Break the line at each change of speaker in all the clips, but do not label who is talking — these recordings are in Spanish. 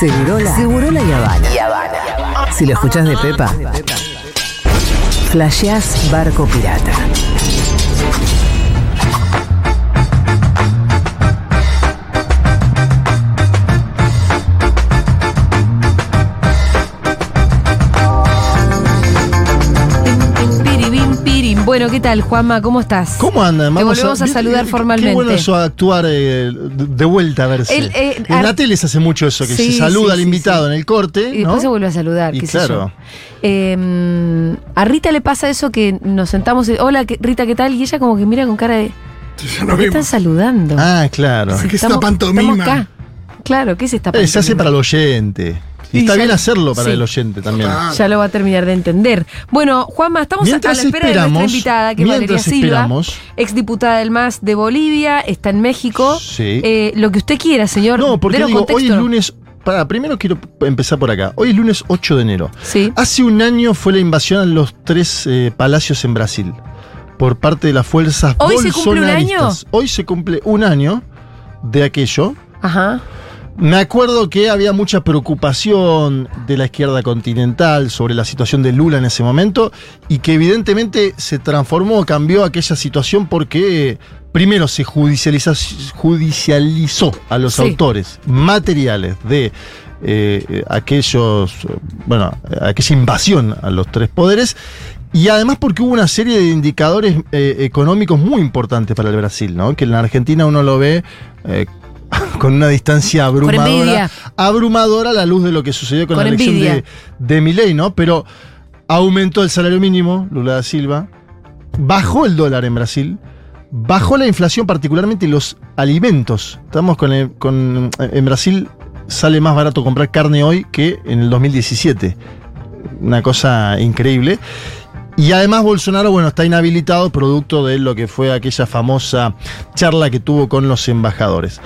Segurola, Segurola y Habana. Si lo escuchás de Pepa, flasheás barco pirata.
Bueno, ¿qué tal, Juanma? ¿Cómo estás?
¿Cómo andan?
Te volvemos a saludar
qué-
formalmente.
Qué bueno eso, actuar eh, de vuelta a verse.
El, eh,
en
ar-
la tele se hace mucho eso, que
Sí,
se saluda
sí,
al invitado
sí.
en el corte,
Y después
¿no?
se vuelve a saludar,
Y
qué sé
claro.
yo. Eh, a Rita le pasa eso que nos sentamos y, hola, ¿qué- Rita, ¿qué tal? Y ella como que mira con cara de,
Ya
¿por
nos
qué están saludando?
Ah, claro.
Si
¿Qué es
estamos-
pantomima?
estamos acá. Claro, ¿qué es esta
Eh, se hace
pantomima?
para el oyente. Y,
Y
está bien hacerlo para
sí.
el oyente también.
Ah,
Ya lo va a terminar de entender. Bueno, Juanma, estamos a
Mientras
la espera de nuestra invitada, que es Valeria
mientras
Silva,
esperamos.
exdiputada del MAS de Bolivia, está en México.
Sí.
Eh, lo que usted quiera, señor.
No, porque digo, hoy es lunes. Para, primero quiero empezar por acá. Hoy es lunes 8 de enero.
Sí.
Hace un año fue la invasión a los tres eh, palacios en Brasil por parte de las fuerzas
¿Hoy se cumple un
bolsonaristas. Hoy se cumple un año de aquello.
Ajá.
Me acuerdo que había mucha preocupación de la izquierda continental sobre la situación de Lula en ese momento y que evidentemente se transformó, cambió aquella situación porque primero se judicializó a los
Sí.
autores materiales de eh, eh, aquellos, bueno, aquella invasión a los tres poderes. Y además porque hubo una serie de indicadores eh, económicos muy importantes para el Brasil, ¿no? Que en la Argentina uno lo ve eh, con una distancia abrumadora. Abrumadora a la luz de lo que sucedió con,
Con
la elección
envidia.
de, de Milei, ¿no? Pero aumentó el salario mínimo, Lula da Silva, bajó el dólar en Brasil, bajó la inflación, particularmente los alimentos. Estamos con, el- con- en Brasil sale más barato comprar carne hoy que en el 2017. Una cosa increíble. Y además Bolsonaro, bueno, está inhabilitado producto de lo que fue aquella famosa charla que tuvo con los embajadores.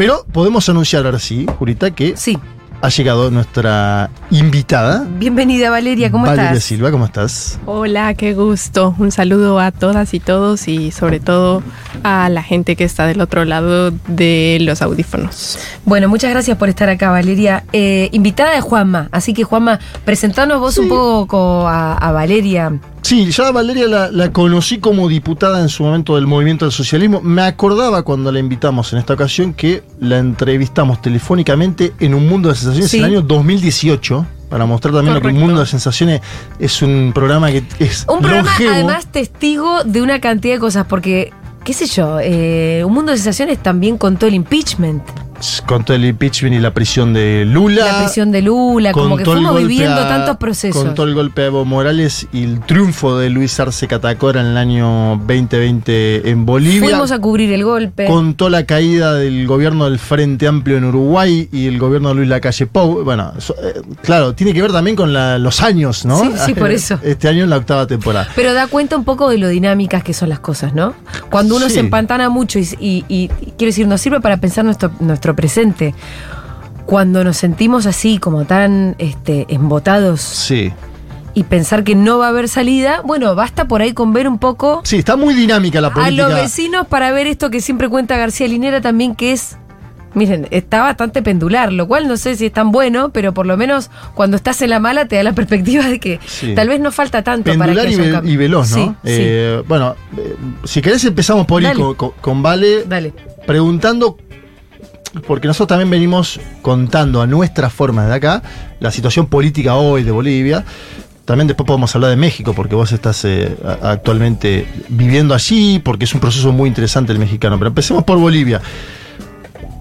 Pero podemos anunciar ahora sí, Jurita, que
Sí.
ha llegado nuestra invitada.
Bienvenida, Valeria, ¿cómo
Valeria
estás?
Silva, ¿cómo estás?
Hola, qué gusto. Un saludo a todas y todos y sobre todo a la gente que está del otro lado de los audífonos.
Bueno, muchas gracias por estar acá, Valeria. Eh, invitada de Juanma, así que Juanma, presentanos vos un poco a, a Valeria.
Sí, ya Valeria la, la conocí como diputada en su momento del movimiento del socialismo. Me acordaba cuando la invitamos en esta ocasión que la entrevistamos telefónicamente en Un Mundo de Sensaciones
Sí.
en el año 2018. Para mostrar también lo que Un. Mundo de Sensaciones es un programa que es
Un programa,
longevo.
además, testigo de una cantidad de cosas, porque, qué sé yo, eh, Un Mundo de Sensaciones también contó el impeachment,
Con todo el impeachment y la prisión de Lula.
la prisión de Lula, como que
contó
fuimos viviendo
a-
tantos procesos.
Contó el golpe a Evo Morales y el triunfo de Luis Arce Catacora en el año 2020 en Bolivia.
Fuimos a cubrir el golpe.
Contó la caída del gobierno del Frente Amplio en Uruguay y el gobierno de Luis Lacalle Pou. Bueno, eso, eh, claro, tiene que ver también con la- los años, ¿no?
Sí, sí, por eso.
Este año en la octava temporada.
Pero da cuenta un poco de lo dinámicas que son las cosas, ¿no? Cuando uno
Sí.
se empantana mucho y, y- y- y quiero decir, nos sirve para pensar nuestro, nuestro presente. Cuando nos sentimos así, como tan este, embotados
Sí.
y pensar que no va a haber salida, bueno, basta por ahí con ver un poco
Sí, está muy dinámica la
a
política.
los vecinos para ver esto que siempre cuenta García Linera también, que es. Miren, está bastante pendular, lo cual no sé si es tan bueno, pero por lo menos cuando estás en la mala te da la perspectiva de que
Sí.
tal vez no falta tanto para
Pendular
que
y,
haya
ve-
cambio.
y veloz, ¿no?
Sí, sí.
Eh, Bueno, eh, si querés empezamos por ahí con, con- con Vale
Dale.
preguntando, porque nosotros también venimos contando a nuestra forma de acá la situación política hoy de Bolivia. También después podemos hablar de México, porque vos estás eh, actualmente viviendo allí, porque es un proceso muy interesante el mexicano. Pero empecemos por Bolivia.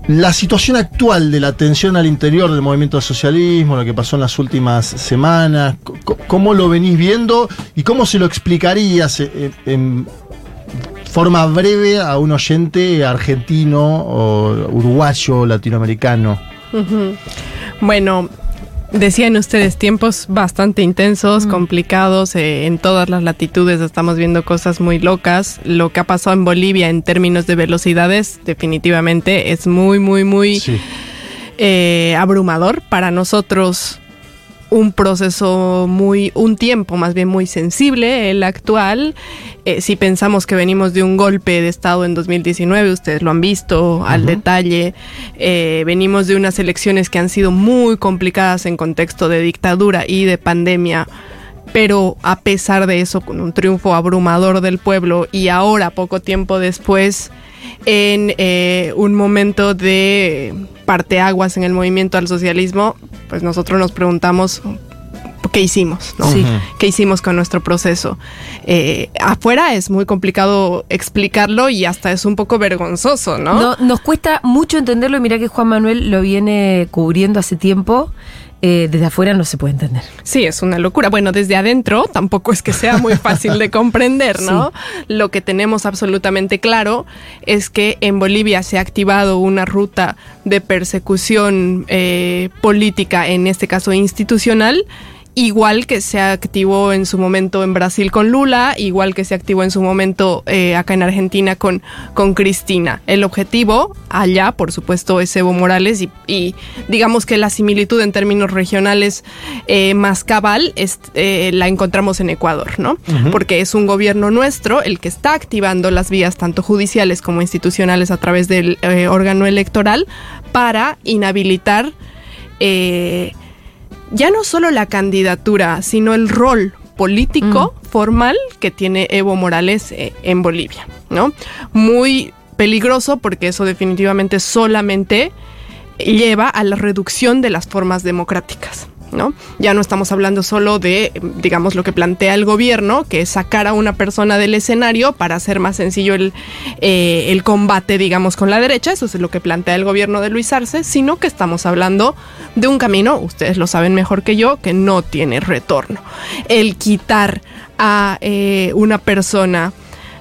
La situación actual de la tensión al interior del movimiento del socialismo, lo que pasó en las últimas semanas, ¿cómo lo venís viendo y cómo se lo explicarías eh, en forma breve a un oyente argentino o uruguayo, latinoamericano?
Bueno, decían ustedes tiempos bastante intensos, complicados, eh, en todas las latitudes estamos viendo cosas muy locas. Lo que ha pasado en Bolivia en términos de velocidades definitivamente es muy, muy, muy
Sí.
eh, abrumador para nosotros un proceso muy, un tiempo más bien muy sensible, el actual. Eh, si pensamos que venimos de un golpe de Estado en 2019, ustedes lo han visto al detalle, eh, venimos de unas elecciones que han sido muy complicadas en contexto de dictadura y de pandemia pero a pesar de eso, con un triunfo abrumador del pueblo y ahora, poco tiempo después, en eh, un momento de parteaguas en el movimiento al socialismo, pues nosotros nos preguntamos qué hicimos, ¿no? ¿Qué hicimos con nuestro proceso? Eh, afuera es muy complicado explicarlo y hasta es un poco vergonzoso, ¿no?
no nos cuesta mucho entenderlo y mira que Juan Manuel lo viene cubriendo hace tiempo eh, desde afuera no se puede entender.
Sí, es una locura. Bueno, desde adentro tampoco es que sea muy fácil de comprender, ¿no? Lo que tenemos absolutamente claro es que en Bolivia se ha activado una ruta de persecución eh, política, en este caso institucional, igual que se activó en su momento en Brasil con Lula, igual que se activó en su momento eh, acá en Argentina con, con Cristina. El objetivo allá, por supuesto, es Evo Morales y, digamos que la similitud en términos regionales eh, más cabal es, eh, la encontramos en Ecuador, ¿no? Porque es un gobierno nuestro el que está activando las vías tanto judiciales como institucionales a través del órgano electoral para inhabilitar ya no solo la candidatura, sino el rol político mm. formal que tiene Evo Morales eh, en Bolivia, ¿no? Muy peligroso porque eso definitivamente solamente lleva a la reducción de las formas democráticas. ¿No? Ya no estamos hablando solo de, digamos, lo que plantea el gobierno, que es sacar a una persona del escenario para hacer más sencillo el, eh, el combate, digamos, con la derecha, eso es lo que plantea el gobierno de Luis Arce, sino que estamos hablando de un camino, ustedes lo saben mejor que yo, que no tiene retorno. El quitar a eh, una persona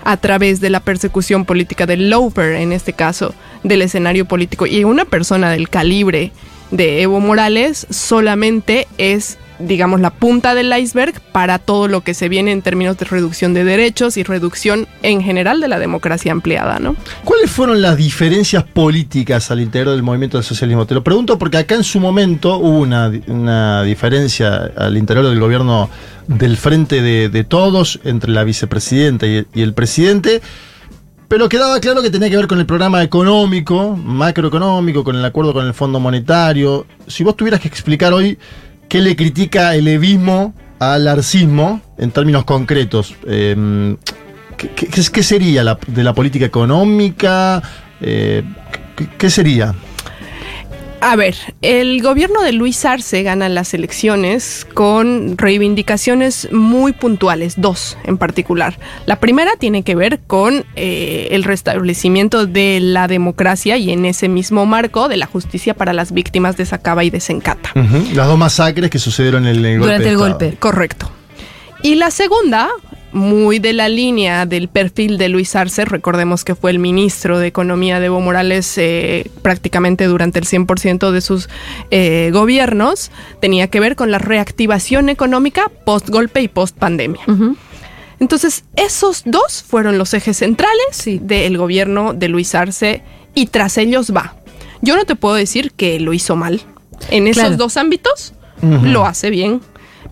a través de la persecución política del Loper, en este caso, del escenario político, y una persona del calibre de Evo Morales solamente es digamos, la punta del iceberg para todo lo que se viene en términos de reducción de derechos y reducción en general de la democracia ampliada, ¿no?
¿Cuáles fueron las diferencias políticas al interior del movimiento del socialismo? Te lo pregunto porque acá en su momento hubo una, diferencia al interior del gobierno del Frente de, Todos entre la vicepresidenta y el presidente pero quedaba claro que tenía que ver con el programa económico, macroeconómico, con el acuerdo con el Fondo Monetario. Si vos tuvieras que explicar hoy qué le critica el evismo al arcismo en términos concretos, em, ¿qué, sería de la política económica? Eh, ¿Qué sería?
A ver, el gobierno de Luis Arce gana las elecciones con reivindicaciones muy puntuales, dos en particular. La primera tiene que ver con eh, el restablecimiento de la democracia y en ese mismo marco de la justicia para las víctimas de Sacaba y de Sencata.
Las dos masacres que sucedieron en el,
golpe. Durante el golpe. Correcto. Y la segunda muy de la línea del perfil de Luis Arce. Recordemos que fue el ministro de Economía de Evo Morales eh, prácticamente durante el 100% de sus eh, gobiernos. Tenía que ver con la reactivación económica post golpe y post pandemia. Entonces, esos dos fueron los ejes centrales del gobierno de Luis Arce y tras ellos va. Yo no te puedo decir que lo hizo mal. En esos dos ámbitos lo hace bien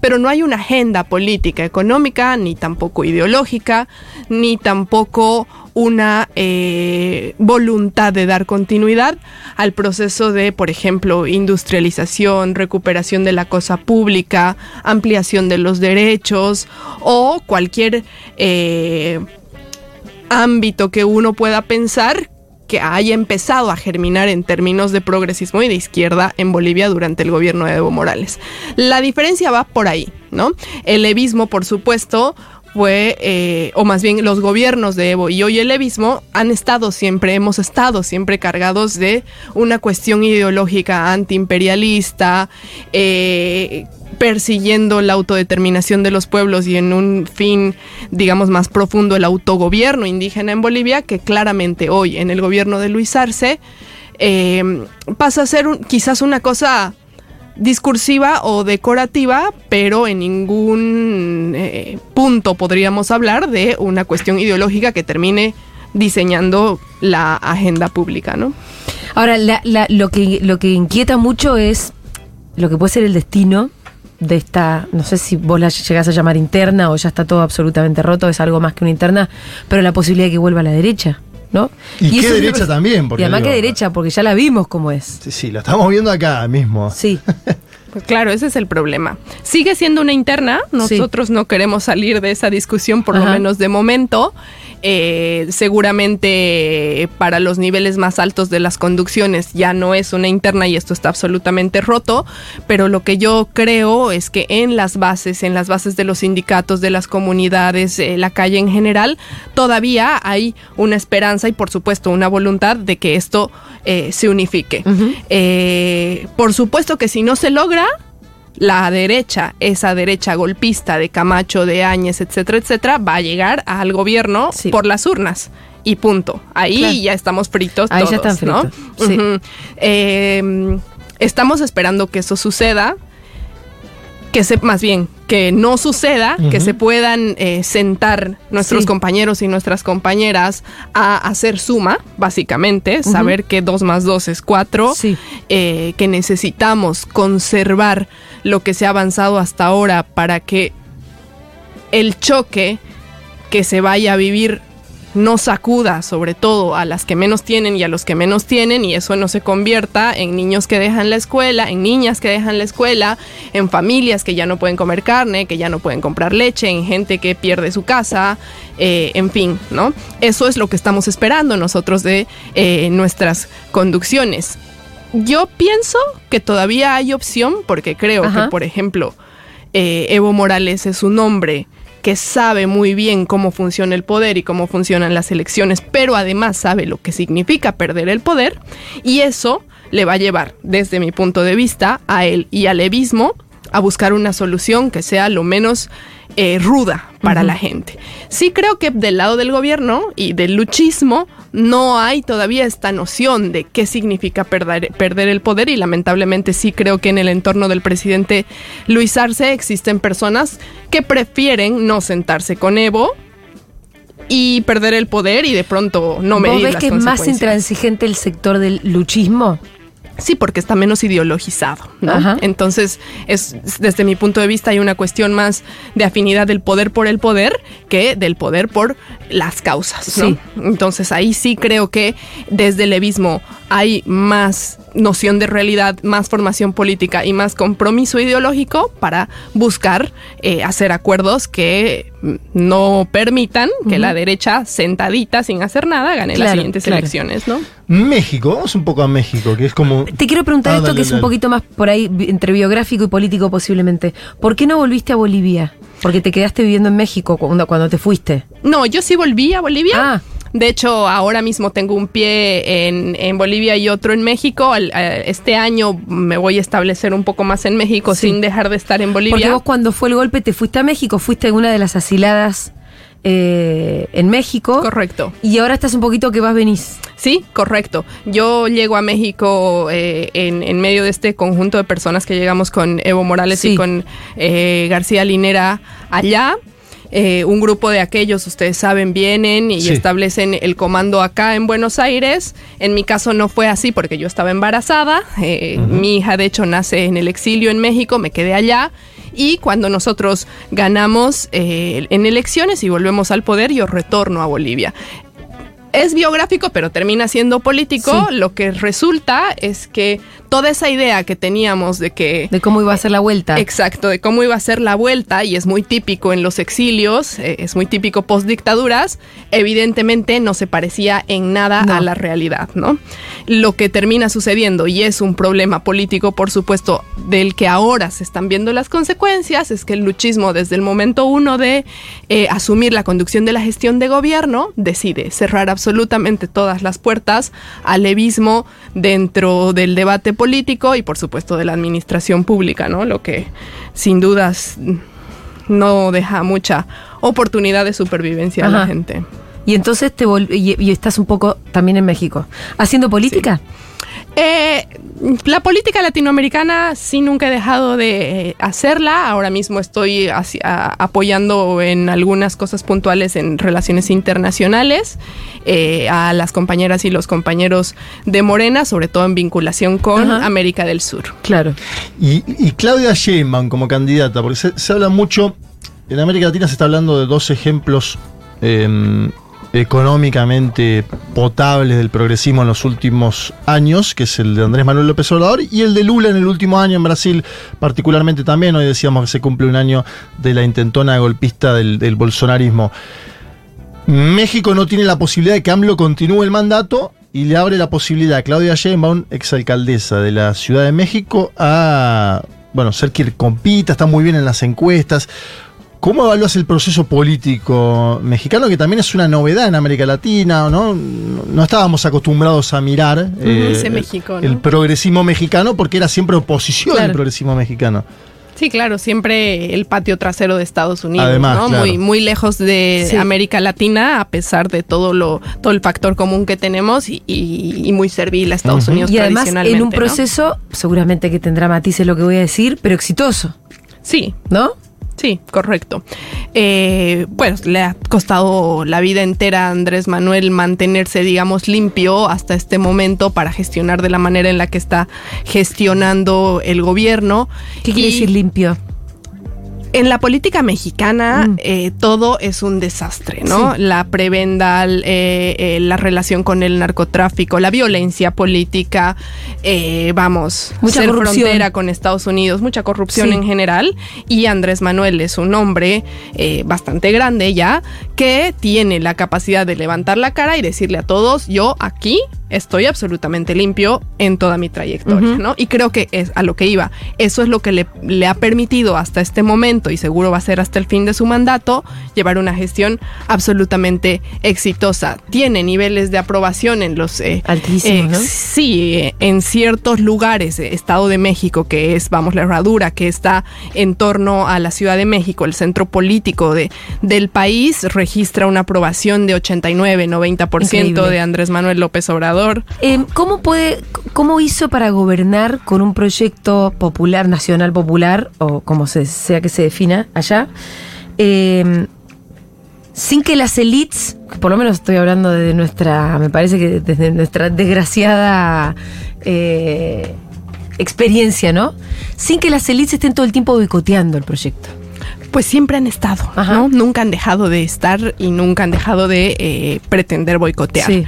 pero no hay una agenda política, económica, ni tampoco ideológica, ni tampoco una eh, voluntad de dar continuidad al proceso de, por ejemplo, industrialización, recuperación de la cosa pública, ampliación de los derechos o cualquier eh, ámbito que uno pueda pensar que haya empezado a germinar en términos de progresismo y de izquierda en Bolivia durante el gobierno de Evo Morales. La diferencia va por ahí, ¿no? El levismo, por supuesto, fue, eh, o más bien los gobiernos de Evo y hoy el levismo han estado siempre, hemos estado siempre cargados de una cuestión ideológica antiimperialista, eh, persiguiendo la autodeterminación de los pueblos y en un fin, digamos, más profundo el autogobierno indígena en Bolivia, que claramente hoy en el gobierno de Luis Arce eh, pasa a ser quizás una cosa discursiva o decorativa, pero en ningún eh, punto podríamos hablar de una cuestión ideológica que termine diseñando la agenda pública, ¿no?
Ahora, lo, que, lo que inquieta mucho es lo que puede ser el destino de esta, no sé si vos la llegás a llamar interna o ya está todo absolutamente roto, es algo más que una interna, pero la posibilidad de que vuelva a la derecha, ¿no?
Y qué
es
derecha también, porque
Y además
digo,
que derecha, porque ya la vimos como es.
Sí, sí, la estamos viendo acá mismo.
Sí.
Pues claro, ese es el problema. Sigue siendo una interna, nosotros no queremos salir de esa discusión, por lo menos de momento. Eh, seguramente para los niveles más altos de las conducciones ya no es una interna y esto está absolutamente roto, pero lo que yo creo es que en las bases, en las bases de los sindicatos, de las comunidades, eh, la calle en general, todavía hay una esperanza y por supuesto una voluntad de que esto eh, se unifique. Por supuesto que si no se logra, la derecha, esa derecha golpista de Camacho, de Áñez, etcétera, etcétera, va a llegar al gobierno
Sí.
por las urnas. Y punto. Ahí
Claro.
ya estamos fritos
Ahí
todos,
ya están
¿no?
fritos, sí.
Eh, estamos esperando que eso suceda. Que se, más bien, que no suceda, que se puedan eh, sentar nuestros
Sí.
compañeros y nuestras compañeras a hacer suma, básicamente, saber que 2 más 2 es 4,
Sí.
eh, que necesitamos conservar lo que se ha avanzado hasta ahora para que el choque que se vaya a vivir no sacuda sobre todo a las que menos tienen y a los que menos tienen y eso no se convierta en niños que dejan la escuela, en niñas que dejan la escuela, en familias que ya no pueden comer carne, que ya no pueden comprar leche, en gente que pierde su casa, eh, en fin, ¿no? Eso es lo que estamos esperando nosotros de eh, nuestras conducciones. Yo pienso que todavía hay opción porque creo
Ajá.
que, por ejemplo, eh, Evo Morales es un hombre que sabe muy bien cómo funciona el poder y cómo funcionan las elecciones, pero además sabe lo que significa perder el poder y eso le va a llevar, desde mi punto de vista, a él y al levismo a buscar una solución que sea lo menos eh, ruda para la gente. Sí creo que del lado del gobierno y del luchismo no hay todavía esta noción de qué significa perder, perder el poder y lamentablemente sí creo que en el entorno del presidente Luis Arce existen personas que prefieren no sentarse con Evo y perder el poder y de pronto no
¿Vos
medir
ves
las
que es más intransigente el sector del luchismo?
Sí, porque está menos ideologizado, ¿no? Entonces, es desde mi punto de vista hay una cuestión más de afinidad del poder por el poder que del poder por las causas, ¿no?
Sí.
Entonces, ahí sí creo que desde el levismo hay más noción de realidad, más formación política y más compromiso ideológico para buscar eh, hacer acuerdos que no permitan que la derecha sentadita sin hacer nada gane las siguientes
claro.
elecciones, ¿no?
México, vamos un poco a México, que es como.
Te quiero preguntar
Ah,
esto
dale,
que es un poquito más por ahí entre biográfico y político posiblemente. ¿Por qué no volviste a Bolivia? Porque te quedaste viviendo en México cuando, cuando te fuiste.
No, yo sí volví a Bolivia.
Ah.
De hecho, ahora mismo tengo un pie en, en Bolivia y otro en México. Al- eh, Este año me voy a establecer un poco más en México
Sí.
sin dejar de estar en
Porque
Bolivia.
vos cuando fue el golpe te fuiste a México, fuiste una de las asiladas eh, en México.
Correcto.
Y ahora estás un poquito que vas, venís.
Sí, correcto. Yo llego a México eh, en, en medio de este conjunto de personas que llegamos con Evo Morales
Sí.
y con eh, García Linera allá. Eh, un grupo de aquellos, ustedes saben, vienen y
Sí.
establecen el comando acá en Buenos Aires. En mi caso no fue así porque yo estaba embarazada. Eh, Mi hija, de hecho, nace en el exilio en México, me quedé allá. Y cuando nosotros ganamos eh, en elecciones y volvemos al poder, yo retorno a Bolivia es biográfico, pero termina siendo político.
Sí.
Lo que resulta es que toda esa idea que teníamos de que...
De cómo iba a ser la vuelta.
Exacto, de cómo iba a ser la vuelta, y es muy típico en los exilios, eh, es muy típico post dictaduras, evidentemente no se parecía en nada
No.
a la realidad, ¿no? Lo que termina sucediendo, y es un problema político, por supuesto, del que ahora se están viendo las consecuencias, es que el luchismo desde el momento uno de eh, asumir la conducción de la gestión de gobierno, decide cerrar absolutamente todas las puertas al levismo dentro del debate político y por supuesto de la administración pública, ¿no? Lo que sin dudas no deja mucha oportunidad de supervivencia a la gente.
Y entonces te y, y estás un poco también en México. ¿Haciendo política?
Eh, La política latinoamericana sí nunca he dejado de eh, hacerla. Ahora mismo estoy hacia- apoyando en algunas cosas puntuales en relaciones internacionales eh, a las compañeras y los compañeros de Morena, sobre todo en vinculación con
Ajá.
América del Sur.
Claro.
Y, y Claudia Sheinbaum como candidata, porque se, se habla mucho, en América Latina se está hablando de dos ejemplos eh, económicamente potables del progresismo en los últimos años, que es el de Andrés Manuel López Obrador y el de Lula en el último año en Brasil, particularmente también. Hoy decíamos que se cumple un año de la intentona golpista del, bolsonarismo. México no tiene la posibilidad de que AMLO continúe el mandato y le abre la posibilidad a Claudia Sheinbaum, exalcaldesa de la Ciudad de México, a bueno, ser quien compita, está muy bien en las encuestas. ¿Cómo evalúas el proceso político mexicano, que también es una novedad en América Latina, ¿no? No estábamos acostumbrados a mirar eh,
ese México, ¿no?
el progresismo mexicano porque era siempre oposición
Claro.
al progresismo mexicano.
Sí, claro, siempre el patio trasero de Estados Unidos,
Además,
¿no?
claro.
Muy, muy lejos de
Sí.
América Latina, a pesar de todo lo, todo el factor común que tenemos y, y- y muy servil a Estados
Ujú.
Unidos
Y además en un
¿no?
proceso, seguramente que tendrá matices lo que voy a decir, pero exitoso,
Sí,
¿no?
Sí, correcto. Eh, bueno, le ha costado la vida entera a Andrés Manuel mantenerse, digamos, limpio hasta este momento para gestionar de la manera en la que está gestionando el gobierno.
¿Qué quiere
Y
decir limpio?
En la política mexicana
Mm.
eh, todo es un desastre, ¿no?
Sí.
La prebenda, el, eh, eh, la relación con el narcotráfico, la violencia política, eh, vamos,
Mucha
ser
corrupción.
frontera con Estados Unidos, mucha corrupción
Sí.
en general. Y Andrés Manuel es un hombre eh, bastante grande ya que tiene la capacidad de levantar la cara y decirle a todos, yo aquí estoy absolutamente limpio en toda mi trayectoria. ¿no? Y creo que es a lo que iba. Eso es lo que le, le ha permitido hasta este momento y seguro va a ser hasta el fin de su mandato llevar una gestión absolutamente exitosa. Tiene niveles de aprobación en los eh,
Altísimos, ¿no?
Sí, eh, en ciertos lugares, eh, Estado de México, que es, vamos, la herradura, que está en torno a la Ciudad de México, el centro político de, del país, registra una aprobación de 89, 90%
Increíble.
de Andrés Manuel López Obrador.
Eh, ¿Cómo puede, cómo hizo para gobernar con un proyecto popular, nacional popular, o como se, sea que se defina allá, eh, sin que las elites, por lo menos estoy hablando de nuestra, me parece que desde nuestra desgraciada eh, experiencia, ¿no? Sin que las elites estén todo el tiempo boicoteando el proyecto.
Pues siempre han estado,
Ajá.
¿no? Nunca han dejado de estar y nunca han dejado de eh, pretender boicotear.
Sí.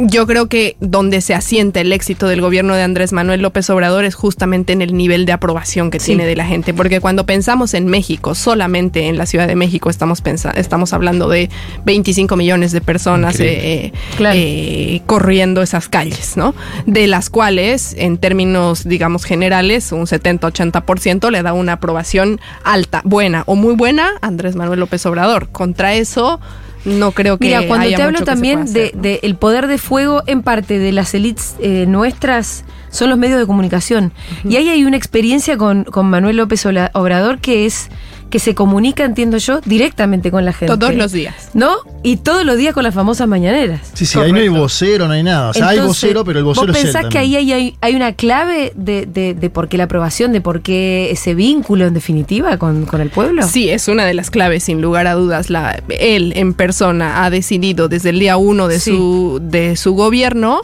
Yo creo que donde se asienta el éxito del gobierno de Andrés Manuel López Obrador es justamente en el nivel de aprobación que
Sí.
tiene de la gente, porque cuando pensamos en México, solamente en la Ciudad de México estamos estamos hablando de 25 millones de personas eh, eh,
Claro.
eh, corriendo esas calles, ¿no? De las cuales, en términos, digamos, generales, un 70-80% le da una aprobación alta, buena o muy buena a Andrés Manuel López Obrador. Contra eso, no creo que
Mira, cuando
haya
te hablo también de, de el poder de fuego en parte de las elites eh, nuestras son los medios de comunicación. Y ahí hay una experiencia con, con Manuel López Obrador que es que se comunica, entiendo yo, directamente con la gente.
Todos los días.
¿No? Y todos los días con las famosas mañaneras.
Sí, sí, ahí no hay vocero, no hay nada. O sea, hay vocero, pero el vocero
¿Vos
es él
pensás que ahí hay, hay una clave de, de, de por qué la aprobación, de por qué ese vínculo en definitiva con, con el pueblo?
Sí, es una de las claves, sin lugar a dudas. La, él en persona ha decidido desde el día uno de,
Sí.
su, de su gobierno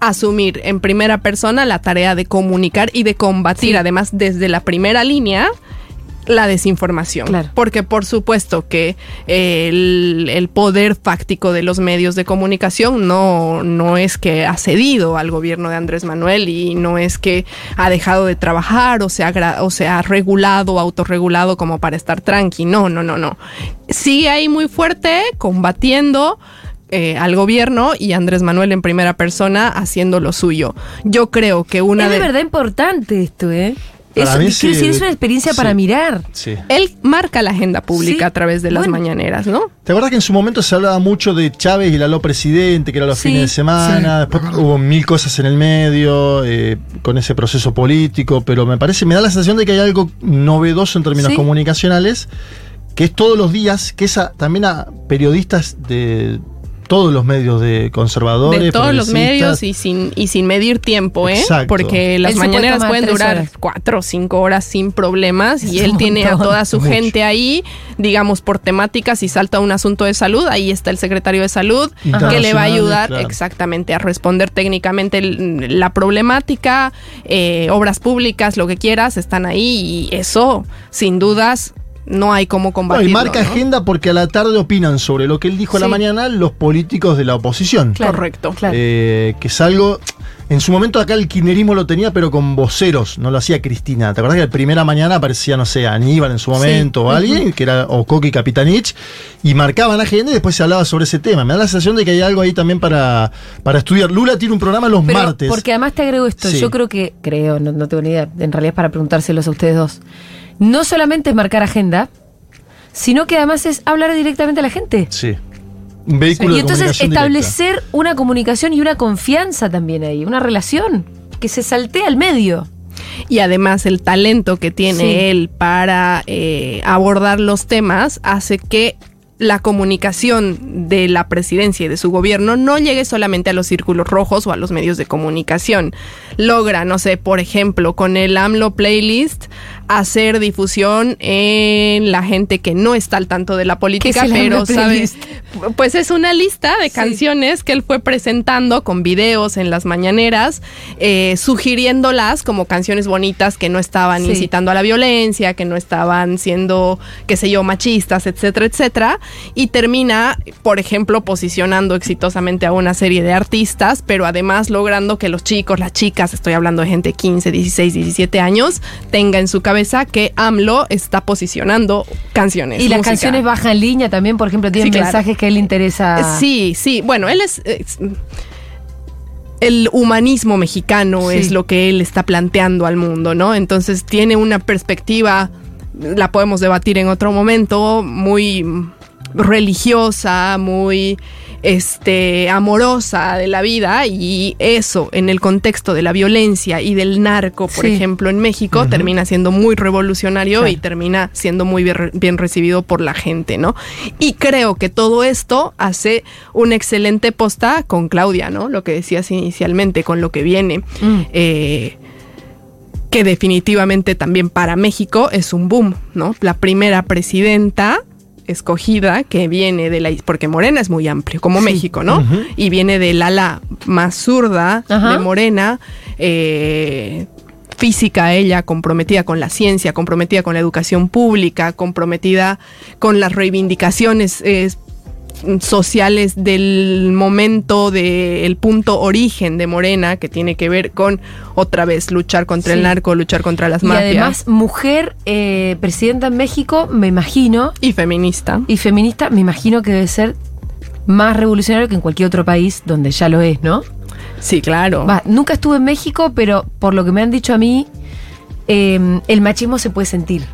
asumir en primera persona la tarea de comunicar y de combatir,
Sí.
además desde la primera línea, la desinformación.
Claro.
Porque por supuesto que el, el poder fáctico de los medios de comunicación no, no es que ha cedido al gobierno de Andrés Manuel y no es que ha dejado de trabajar o se ha, o se ha regulado, autorregulado como para estar tranqui. No, no, no, no. Sigue ahí muy fuerte, combatiendo. eh, al gobierno y Andrés Manuel en primera persona haciendo lo suyo. Yo creo que una
es de
de,
verdad importante esto, ¿eh?
Para
Eso,
mí
quiero
sí,
decir, es una experiencia
sí.
para mirar.
Sí.
Él marca la agenda pública
Sí,
a través de las
bueno.
mañaneras, ¿no?
¿Te acuerdas que en su momento se hablaba mucho de Chávez y el aló presidente, que era los
Sí,
fines de semana?
sí,
Después
es
hubo mil cosas en el medio, eh, con ese proceso político, pero me parece, me da la sensación de que hay algo novedoso en términos
Sí.
comunicacionales, que es todos los días, que esa también a periodistas de todos los medios de conservadores.
de todos los medios y sin, y sin medir tiempo, ¿eh?
Exacto.
Porque las
Él
mañaneras pueden durar
horas.
cuatro o cinco horas sin problemas y él tiene a toda su
Mucho.
gente ahí, digamos, por temáticas y salta un asunto de salud, ahí está el secretario de salud que le va a ayudar
claro.
exactamente a responder técnicamente la problemática, eh, obras públicas, lo que quieras, están ahí y eso, sin dudas, no hay cómo
No,
combatirlo.
y marca
¿no?
agenda porque a la tarde opinan sobre lo que él dijo a la mañana los políticos de la oposición.
Claro,
Correcto.
Claro.
Eh, que es algo. En su momento acá el kirchnerismo lo tenía, pero con voceros, no lo hacía Cristina. ¿Te acordás que la primera mañana aparecía, no sé, Aníbal en su momento o alguien, que era o Coqui Capitanich, y marcaban agenda y después se hablaba sobre ese tema? Me da la sensación de que hay algo ahí también para, para estudiar. Lula tiene un programa los
Pero,
martes.
Porque además te agrego esto,
Sí.
yo creo que, creo, no, no tengo ni idea, en realidad es para preguntárselos a ustedes dos. No solamente es marcar agenda, sino que además es hablar directamente a la gente.
Sí. Un vehículo
Y
de
entonces
comunicación directa.
establecer una comunicación y una confianza también ahí, una relación que se saltea al medio.
Y además el talento que tiene
Sí.
él para eh, abordar los temas hace que la comunicación de la presidencia y de su gobierno no llegue solamente a los círculos rojos o a los medios de comunicación. Logra, no sé, por ejemplo, con el AMLO Playlist, hacer difusión en la gente que no está al tanto de la política,
¿Qué es el
pero
AMLO
sabe...
Playlist?
Pues es una lista de
Sí.
canciones que él fue presentando con videos en las mañaneras, eh, sugiriéndolas como canciones bonitas que no estaban
Sí.
incitando a la violencia, que no estaban siendo, qué sé yo, machistas, etcétera, etcétera. Y termina, por ejemplo, posicionando exitosamente a una serie de artistas, pero además logrando que los chicos, las chicas, estoy hablando de gente de 15, 16, 17 años, tenga en su cabeza que AMLO está posicionando canciones.
Y las
música.
canciones bajan línea también, por ejemplo, tienen
Sí, claro.
mensajes que a él le interesa.
Sí, sí. Bueno, él es. es- el humanismo mexicano
Sí.
es lo que él está planteando al mundo, ¿no? Entonces tiene una perspectiva, la podemos debatir en otro momento, muy religiosa, muy este amorosa de la vida y eso en el contexto de la violencia y del narco, por
Sí.
ejemplo, en México termina siendo muy revolucionario
Claro.
y termina siendo muy bien, bien recibido por la gente, ¿no? Y creo que todo esto hace una excelente posta con Claudia, ¿no? Lo que decías inicialmente, con lo que viene.
Mm.
Eh, que definitivamente también para México es un boom, ¿no? La primera presidenta escogida que viene de la porque Morena es muy amplio como
Sí.
México, ¿no? Y viene del ala más zurda de Morena, eh, física ella, comprometida con la ciencia, comprometida con la educación pública, comprometida con las reivindicaciones eh, sociales del momento del punto origen de Morena que tiene que ver con otra vez luchar contra el narco, luchar contra las
Y
mafias
además, mujer eh, presidenta en México, me imagino,
y feminista.
y feminista, me imagino que debe ser más revolucionario que en cualquier otro país donde ya lo es, ¿no?
Sí, claro.
Va, nunca estuve en México, pero por lo que me han dicho a mí, eh, el machismo se puede sentir.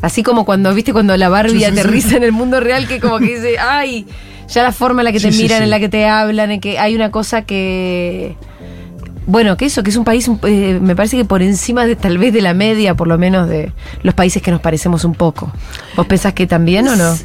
Así como cuando, viste, cuando la Barbie
Sí, sí,
aterriza
sí.
en el mundo real, que como que dice, ay, ya la forma en la que
Sí,
te
sí,
miran,
sí.
en la que te hablan, en que hay una cosa que... Bueno, que eso, que es un país, eh, me parece que por encima de tal vez de la media, por lo menos de los países que nos parecemos un poco. ¿Vos pensás que también o no?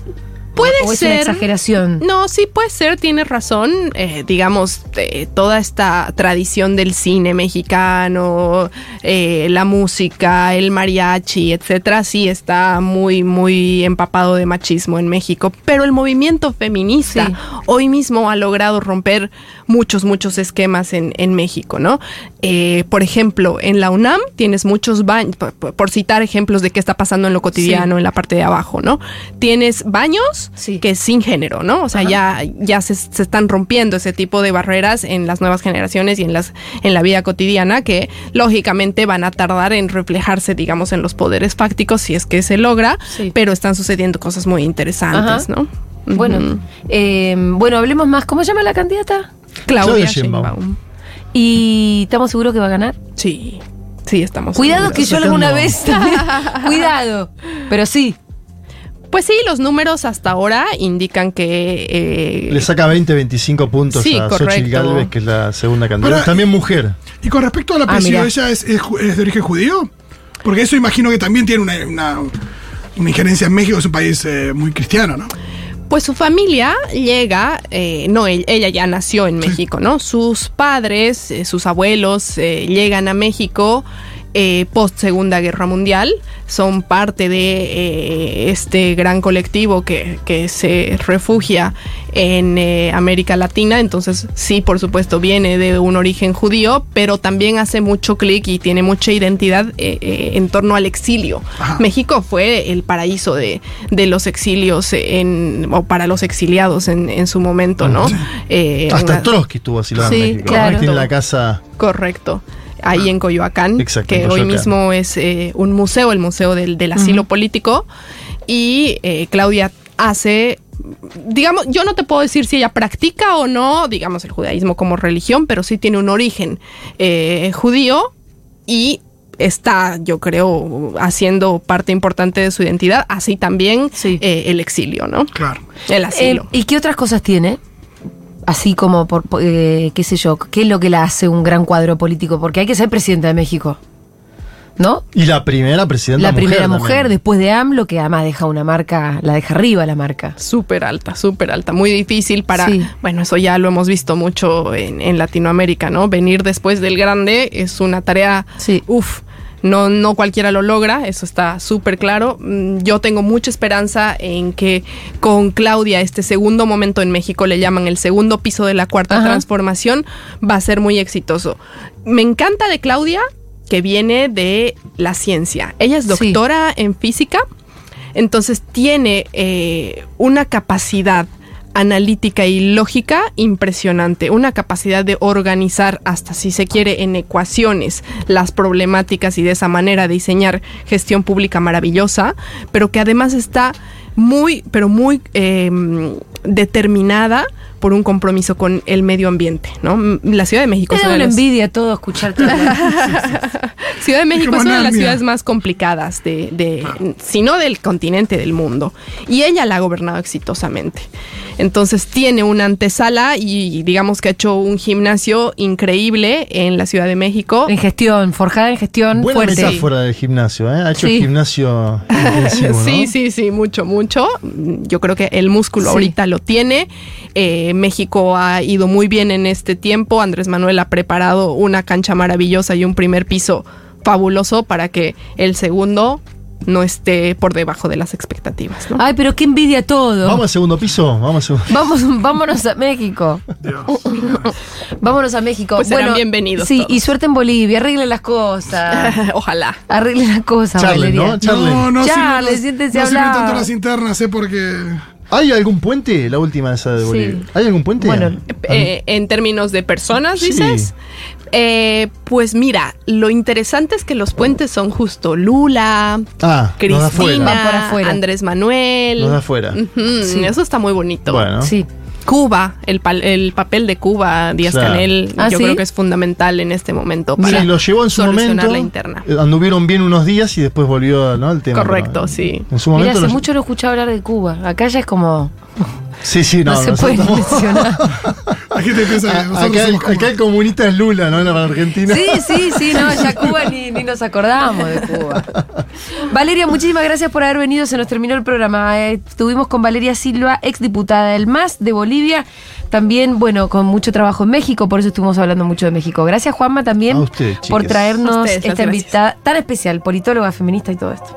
Puede
¿O es
ser.
una exageración?
No, sí puede ser, tienes razón. Eh, digamos, eh, toda esta tradición del cine mexicano, eh, la música, el mariachi, etcétera, sí está muy, muy empapado de machismo en México. Pero el movimiento feminista
Sí.
hoy mismo ha logrado romper muchos, muchos esquemas en, en México, ¿no? Eh, por ejemplo, en la UNAM tienes muchos baños, por, por- por citar ejemplos de qué está pasando en lo cotidiano, en la parte de abajo, ¿no? Tienes baños
Sí.
que es sin género, ¿no? O sea,
Ajá.
ya, ya se, se están rompiendo ese tipo de barreras en las nuevas generaciones y en, las, en la vida cotidiana que lógicamente van a tardar en reflejarse, digamos, en los poderes fácticos si es que se logra,
Sí.
pero están sucediendo cosas muy interesantes,
Ajá.
¿no?
Bueno, eh, bueno, hablemos más. ¿Cómo se llama la candidata?
Claudia
Sheinbaum.
¿Y estamos seguros que va a ganar?
Sí, sí, estamos.
Cuidado que yo alguna vez Cuidado. Pero sí.
Pues sí, los números hasta ahora indican que. eh,
Le saca 20, 25 puntos
Sí,
a Xochitl. Galvez, que es la segunda candidata.
Pero-
También mujer.
Y con respecto a la
Ah,
apellido,
mirá.
¿ella es, es ju- es de origen judío? Porque eso imagino que también tiene una, una, una injerencia en México, es un país eh, muy cristiano, ¿no?
Pues su familia llega, eh, no, el- ella ya nació en México, ¿no? Sus padres, eh, sus abuelos eh, llegan a México eh, post Segunda Guerra Mundial, son parte de eh, este gran colectivo que, que se refugia en eh, América Latina, entonces sí, por supuesto, viene de un origen judío, pero también hace mucho clic y tiene mucha identidad en torno al exilio. México fue el paraíso de, de los exilios en, o para los exiliados en, en su momento, ¿no?
Hasta
una-
Trotsky estuvo asilado
Sí,
en México.
claro.
Tiene la casa.
Correcto. Ahí en Coyoacán,
Exacto,
que
en
hoy mismo es eh, un museo, el Museo del, del Asilo Político. Y eh, Claudia hace, digamos, yo no te puedo decir si ella practica o no, digamos, el judaísmo como religión, pero sí tiene un origen eh, judío y está, yo creo, haciendo parte importante de su identidad, así también
Sí.
eh, el exilio, ¿no?
Claro.
El asilo.
Eh, ¿Y qué otras cosas tiene? Así como, por, eh, qué sé yo, ¿qué es lo que la hace un gran cuadro político? Porque hay que ser presidenta de México, ¿no?
Y la primera presidenta
La
mujer
primera mujer
también.
después de AMLO, que además deja una marca, la deja arriba la marca.
Súper alta, súper alta, muy difícil para,
Sí.
bueno, eso ya lo hemos visto mucho en, en Latinoamérica, ¿no? Venir después del grande es una tarea,
Sí.
uff, no, no cualquiera lo logra, eso está súper claro. Mm, Yo tengo mucha esperanza en que con Claudia este segundo momento en México, le llaman el segundo piso de la cuarta
Ajá.
transformación, va a ser muy exitoso. Me encanta de Claudia que viene de la ciencia. Ella es
Sí.
doctora en física. Entonces tiene eh, una capacidad analítica y lógica impresionante, una capacidad de organizar hasta si se quiere en ecuaciones las problemáticas y de esa manera diseñar gestión pública maravillosa, pero que además está muy, pero muy eh, determinada por un compromiso con el medio ambiente, ¿no? La Ciudad de México es una de
una
las-
envidia todo escucharte hablar.
Ciudad de México es una de las ciudades más complicadas de, de si no del continente del mundo. Y ella la ha gobernado exitosamente. Entonces tiene una antesala y digamos que ha hecho un gimnasio increíble en la Ciudad de México.
en gestión, forjada en gestión
Buena
fuerte.
metáfora del gimnasio, ¿eh? Ha hecho
Sí.
gimnasio intensivo, ¿no?
Sí, sí, sí, mucho, mucho. Yo creo que el músculo
Sí.
ahorita lo tiene. Eh, México ha ido muy bien en este tiempo. Andrés Manuel ha preparado una cancha maravillosa y un primer piso fabuloso para que el segundo no esté por debajo de las expectativas. ¿no?
Ay, pero qué envidia todo.
Vamos al segundo piso, vamos
Vamos, vámonos a México.
Dios.
Vámonos a México.
Pues serán bienvenidos
Sí,
todos.
y suerte en Bolivia. Arreglen las cosas.
Ojalá.
Arreglen las cosas, Valeria.
¿no?
No, no
Charles, a
no sirven
hablar.
tanto las internas, ¿eh? Porque.
¿Hay algún puente? La última esa de
Sí.
Bolivia. ¿Hay algún puente?
Bueno,
Eh, en términos de personas,
Sí.
dices. Eh, pues mira, lo interesante es que los puentes son justo Lula,
ah,
Cristina,
afuera.
Andrés Manuel.
Los de afuera.
Sí.
Eso está muy bonito.
Bueno.
Sí.
Cuba, el, pal- el papel de Cuba, Díaz
Claro.
Canel,
Ah,
yo
¿sí?
creo que es fundamental en este momento para
Sí, lo llevó en su momento.
la interna.
eh, Anduvieron bien unos días y después volvió, ¿no? El tema.
Correcto,
pero,
sí.
En su
Mira,
momento.
hace
lo-
mucho no escuchaba hablar de Cuba. Acá ya es como.
Sí, sí,
No,
no.
se puede mencionar.
Aquí te piensa que
A- acá, el, acá el comunista es Lula, ¿no? En la Argentina.
Sí, sí, sí, no, ya Cuba ni, ni nos acordamos de Cuba. Valeria, muchísimas gracias por haber venido, se nos terminó el programa. Eh, estuvimos con Valeria Silva, exdiputada del MAS de Bolivia, también, bueno, con mucho trabajo en México, por eso estuvimos hablando mucho de México. Gracias, Juanma, también
usted,
por traernos
ustedes,
esta invitada tan especial, politóloga, feminista y todo esto.